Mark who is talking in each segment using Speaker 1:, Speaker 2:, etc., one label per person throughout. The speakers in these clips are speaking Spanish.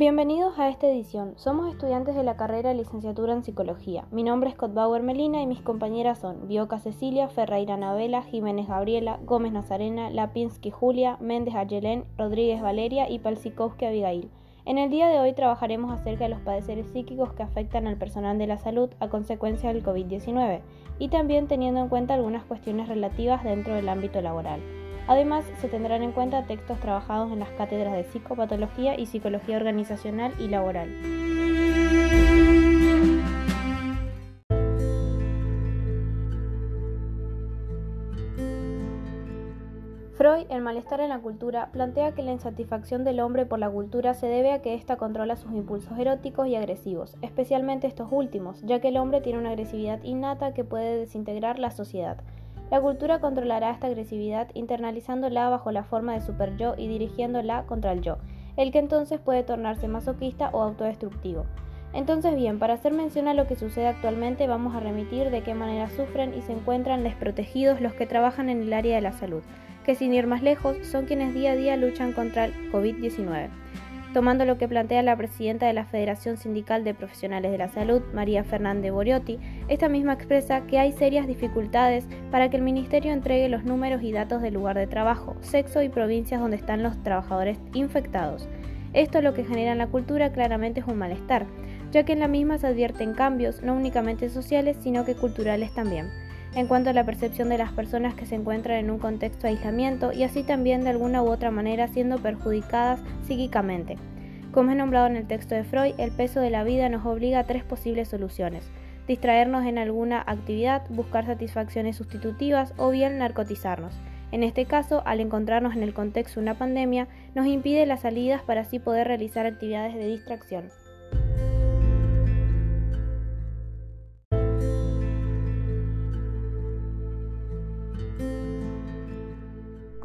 Speaker 1: Bienvenidos a esta edición. Somos estudiantes de la carrera de licenciatura en psicología. Mi nombre es Scott Bauer Melina y mis compañeras son Bioca Cecilia, Ferreira Navela, Jiménez Gabriela, Gómez Nazarena, Lapinski Julia, Méndez Ayelén, Rodríguez Valeria y Palsikowski Abigail. En el día de hoy trabajaremos acerca de los padeceres psíquicos que afectan al personal de la salud a consecuencia del COVID-19 y también teniendo en cuenta algunas cuestiones relativas dentro del ámbito laboral. Además, se tendrán en cuenta textos trabajados en las cátedras de psicopatología y psicología organizacional y laboral. Freud, el malestar en la cultura, plantea que la insatisfacción del hombre por la cultura se debe a que ésta controla sus impulsos eróticos y agresivos, especialmente estos últimos, ya que el hombre tiene una agresividad innata que puede desintegrar la sociedad. La cultura controlará esta agresividad internalizándola bajo la forma de super yo y dirigiéndola contra el yo, el que entonces puede tornarse masoquista o autodestructivo. Entonces bien, para hacer mención a lo que sucede actualmente vamos a remitir de qué manera sufren y se encuentran desprotegidos los que trabajan en el área de la salud, que sin ir más lejos son quienes día a día luchan contra el COVID-19. Tomando lo que plantea la presidenta de la Federación Sindical de Profesionales de la Salud, María Fernández Boriotti, esta misma expresa que hay serias dificultades para que el Ministerio entregue los números y datos del lugar de trabajo, sexo y provincias donde están los trabajadores infectados. Esto lo que genera en la cultura claramente es un malestar, ya que en la misma se advierten cambios no únicamente sociales, sino que culturales también en cuanto a la percepción de las personas que se encuentran en un contexto de aislamiento y así también de alguna u otra manera siendo perjudicadas psíquicamente. Como es nombrado en el texto de Freud, el peso de la vida nos obliga a tres posibles soluciones. Distraernos en alguna actividad, buscar satisfacciones sustitutivas o bien narcotizarnos. En este caso, al encontrarnos en el contexto de una pandemia, nos impide las salidas para así poder realizar actividades de distracción.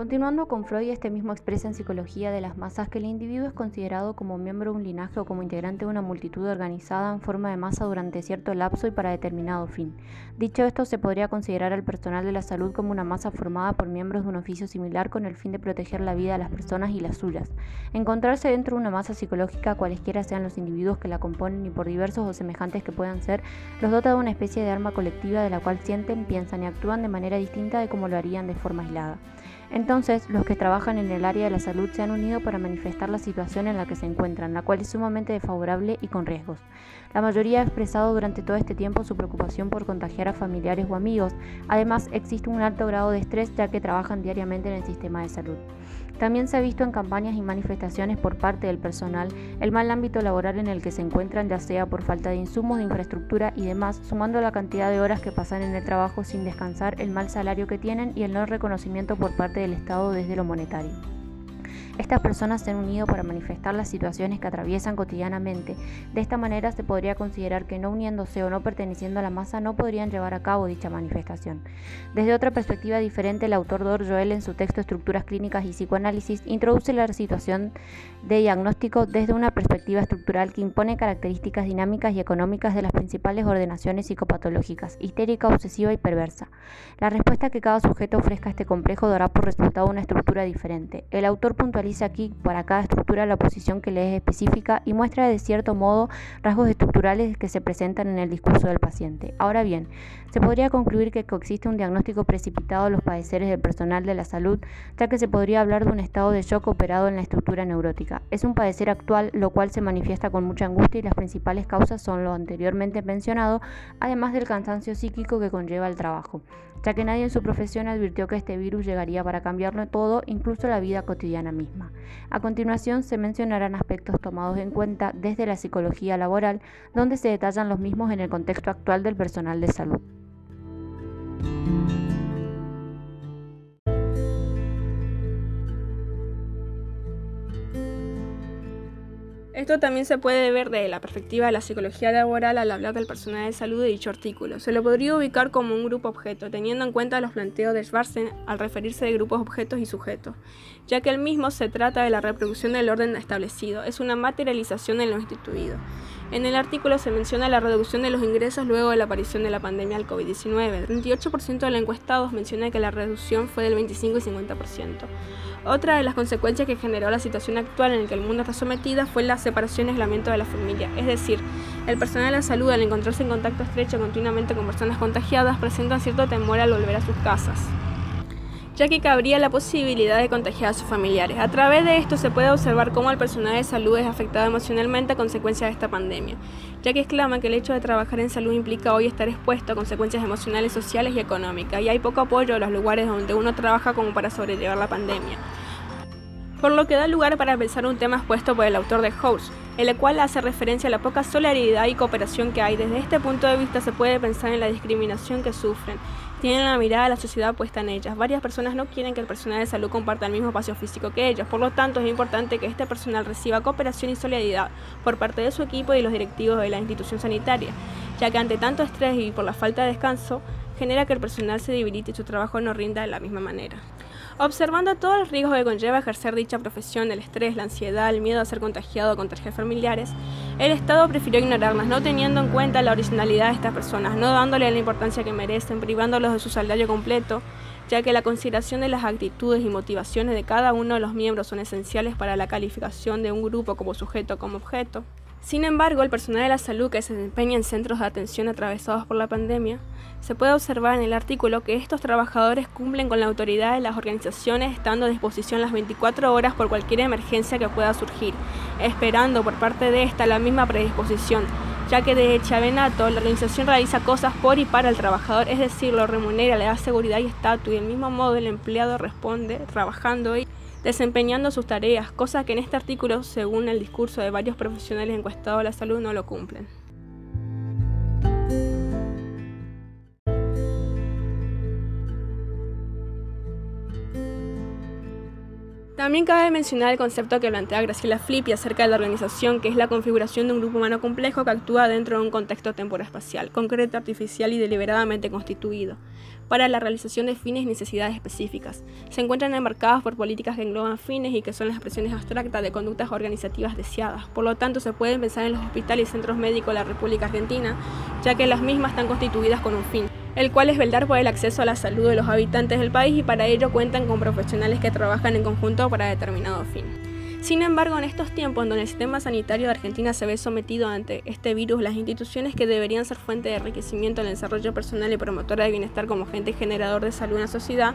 Speaker 2: Continuando con Freud, este mismo expresa en Psicología de las Masas que el individuo es considerado como miembro de un linaje o como integrante de una multitud organizada en forma de masa durante cierto lapso y para determinado fin. Dicho esto, se podría considerar al personal de la salud como una masa formada por miembros de un oficio similar con el fin de proteger la vida de las personas y las suyas. Encontrarse dentro de una masa psicológica, cualesquiera sean los individuos que la componen y por diversos o semejantes que puedan ser, los dota de una especie de arma colectiva de la cual sienten, piensan y actúan de manera distinta de como lo harían de forma aislada. Entonces, los que trabajan en el área de la salud se han unido para manifestar la situación en la que se encuentran, la cual es sumamente desfavorable y con riesgos. La mayoría ha expresado durante todo este tiempo su preocupación por contagiar a familiares o amigos. Además, existe un alto grado de estrés ya que trabajan diariamente en el sistema de salud. También se ha visto en campañas y manifestaciones por parte del personal el mal ámbito laboral en el que se encuentran, ya sea por falta de insumos, de infraestructura y demás, sumando la cantidad de horas que pasan en el trabajo sin descansar, el mal salario que tienen y el no reconocimiento por parte del Estado desde lo monetario. Estas personas se han unido para manifestar las situaciones que atraviesan cotidianamente. De esta manera se podría considerar que no uniéndose o no perteneciendo a la masa no podrían llevar a cabo dicha manifestación. Desde otra perspectiva diferente, el autor Dor Joel en su texto Estructuras Clínicas y Psicoanálisis introduce la situación de diagnóstico desde una perspectiva estructural que impone características dinámicas y económicas de las principales ordenaciones psicopatológicas, histérica, obsesiva y perversa. La respuesta que cada sujeto ofrezca a este complejo dará por resultado una estructura diferente. El autor puntualiza Dice aquí para cada estructura la posición que le es específica y muestra de cierto modo rasgos estructurales que se presentan en el discurso del paciente. Ahora bien, se podría concluir que coexiste un diagnóstico precipitado de los padeceres del personal de la salud, ya que se podría hablar de un estado de shock operado en la estructura neurótica. Es un padecer actual, lo cual se manifiesta con mucha angustia y las principales causas son lo anteriormente mencionado, además del cansancio psíquico que conlleva el trabajo, ya que nadie en su profesión advirtió que este virus llegaría para cambiarlo todo, incluso la vida cotidiana misma. A continuación se mencionarán aspectos tomados en cuenta desde la psicología laboral, donde se detallan los mismos en el contexto actual del personal de salud.
Speaker 3: Esto también se puede ver desde la perspectiva de la psicología laboral al hablar del personal de salud de dicho artículo. Se lo podría ubicar como un grupo objeto, teniendo en cuenta los planteos de Schwarzen al referirse de grupos objetos y sujetos, ya que el mismo se trata de la reproducción del orden establecido, es una materialización en lo instituido. En el artículo se menciona la reducción de los ingresos luego de la aparición de la pandemia del COVID-19. El 38% de los encuestados menciona que la reducción fue del 25 y 50%. Otra de las consecuencias que generó la situación actual en la que el mundo está sometida fue la separación y aislamiento de la familia. Es decir, el personal de la salud al encontrarse en contacto estrecho continuamente con personas contagiadas presenta cierto temor al volver a sus casas ya que cabría la posibilidad de contagiar a sus familiares. A través de esto se puede observar cómo el personal de salud es afectado emocionalmente a consecuencia de esta pandemia, ya que exclama que el hecho de trabajar en salud implica hoy estar expuesto a consecuencias emocionales, sociales y económicas, y hay poco apoyo en los lugares donde uno trabaja como para sobrellevar la pandemia. Por lo que da lugar para pensar un tema expuesto por el autor de House, en el cual hace referencia a la poca solidaridad y cooperación que hay. Desde este punto de vista se puede pensar en la discriminación que sufren, tienen la mirada de la sociedad puesta en ellas. Varias personas no quieren que el personal de salud comparta el mismo espacio físico que ellos, por lo tanto es importante que este personal reciba cooperación y solidaridad por parte de su equipo y los directivos de la institución sanitaria, ya que ante tanto estrés y por la falta de descanso, genera que el personal se debilite y su trabajo no rinda de la misma manera. Observando todos los riesgos que conlleva ejercer dicha profesión, el estrés, la ansiedad, el miedo a ser contagiado o contagiar familiares, el Estado prefirió ignorarlas, no teniendo en cuenta la originalidad de estas personas, no dándole la importancia que merecen, privándolos de su salario completo, ya que la consideración de las actitudes y motivaciones de cada uno de los miembros son esenciales para la calificación de un grupo como sujeto como objeto. Sin embargo, el personal de la salud que se desempeña en centros de atención atravesados por la pandemia, se puede observar en el artículo que estos trabajadores cumplen con la autoridad de las organizaciones estando a disposición las 24 horas por cualquier emergencia que pueda surgir, esperando por parte de esta la misma predisposición, ya que de Chavenato la organización realiza cosas por y para el trabajador, es decir, lo remunera, le da seguridad y estatus, y del mismo modo el empleado responde trabajando y desempeñando sus tareas, cosa que en este artículo, según el discurso de varios profesionales encuestados a la salud, no lo cumplen. También cabe mencionar el concepto que plantea Graciela Flippi acerca de la organización, que es la configuración de un grupo humano complejo que actúa dentro de un contexto temporal-espacial, concreto, artificial y deliberadamente constituido para la realización de fines y necesidades específicas. Se encuentran enmarcadas por políticas que engloban fines y que son las expresiones abstractas de conductas organizativas deseadas. Por lo tanto, se pueden pensar en los hospitales y centros médicos de la República Argentina, ya que las mismas están constituidas con un fin, el cual es velar por el acceso a la salud de los habitantes del país y para ello cuentan con profesionales que trabajan en conjunto para determinado fin. Sin embargo, en estos tiempos en donde el sistema sanitario de Argentina se ve sometido ante este virus, las instituciones que deberían ser fuente de enriquecimiento en el desarrollo personal y promotora de bienestar como agente generador de salud en la sociedad,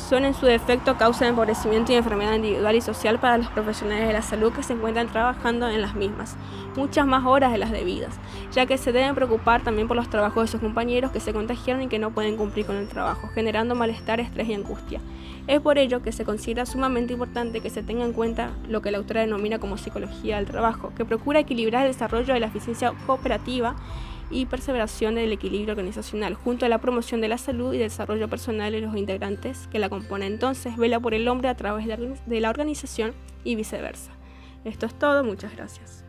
Speaker 3: son en su defecto causa de empobrecimiento y enfermedad individual y social para los profesionales de la salud que se encuentran trabajando en las mismas, muchas más horas de las debidas, ya que se deben preocupar también por los trabajos de sus compañeros que se contagiaron y que no pueden cumplir con el trabajo, generando malestar, estrés y angustia. Es por ello que se considera sumamente importante que se tenga en cuenta lo que la autora denomina como psicología del trabajo, que procura equilibrar el desarrollo de la eficiencia cooperativa y perseveración del equilibrio organizacional, junto a la promoción de la salud y desarrollo personal de los integrantes que la componen. Entonces, vela por el hombre a través de la organización y viceversa. Esto es todo, muchas gracias.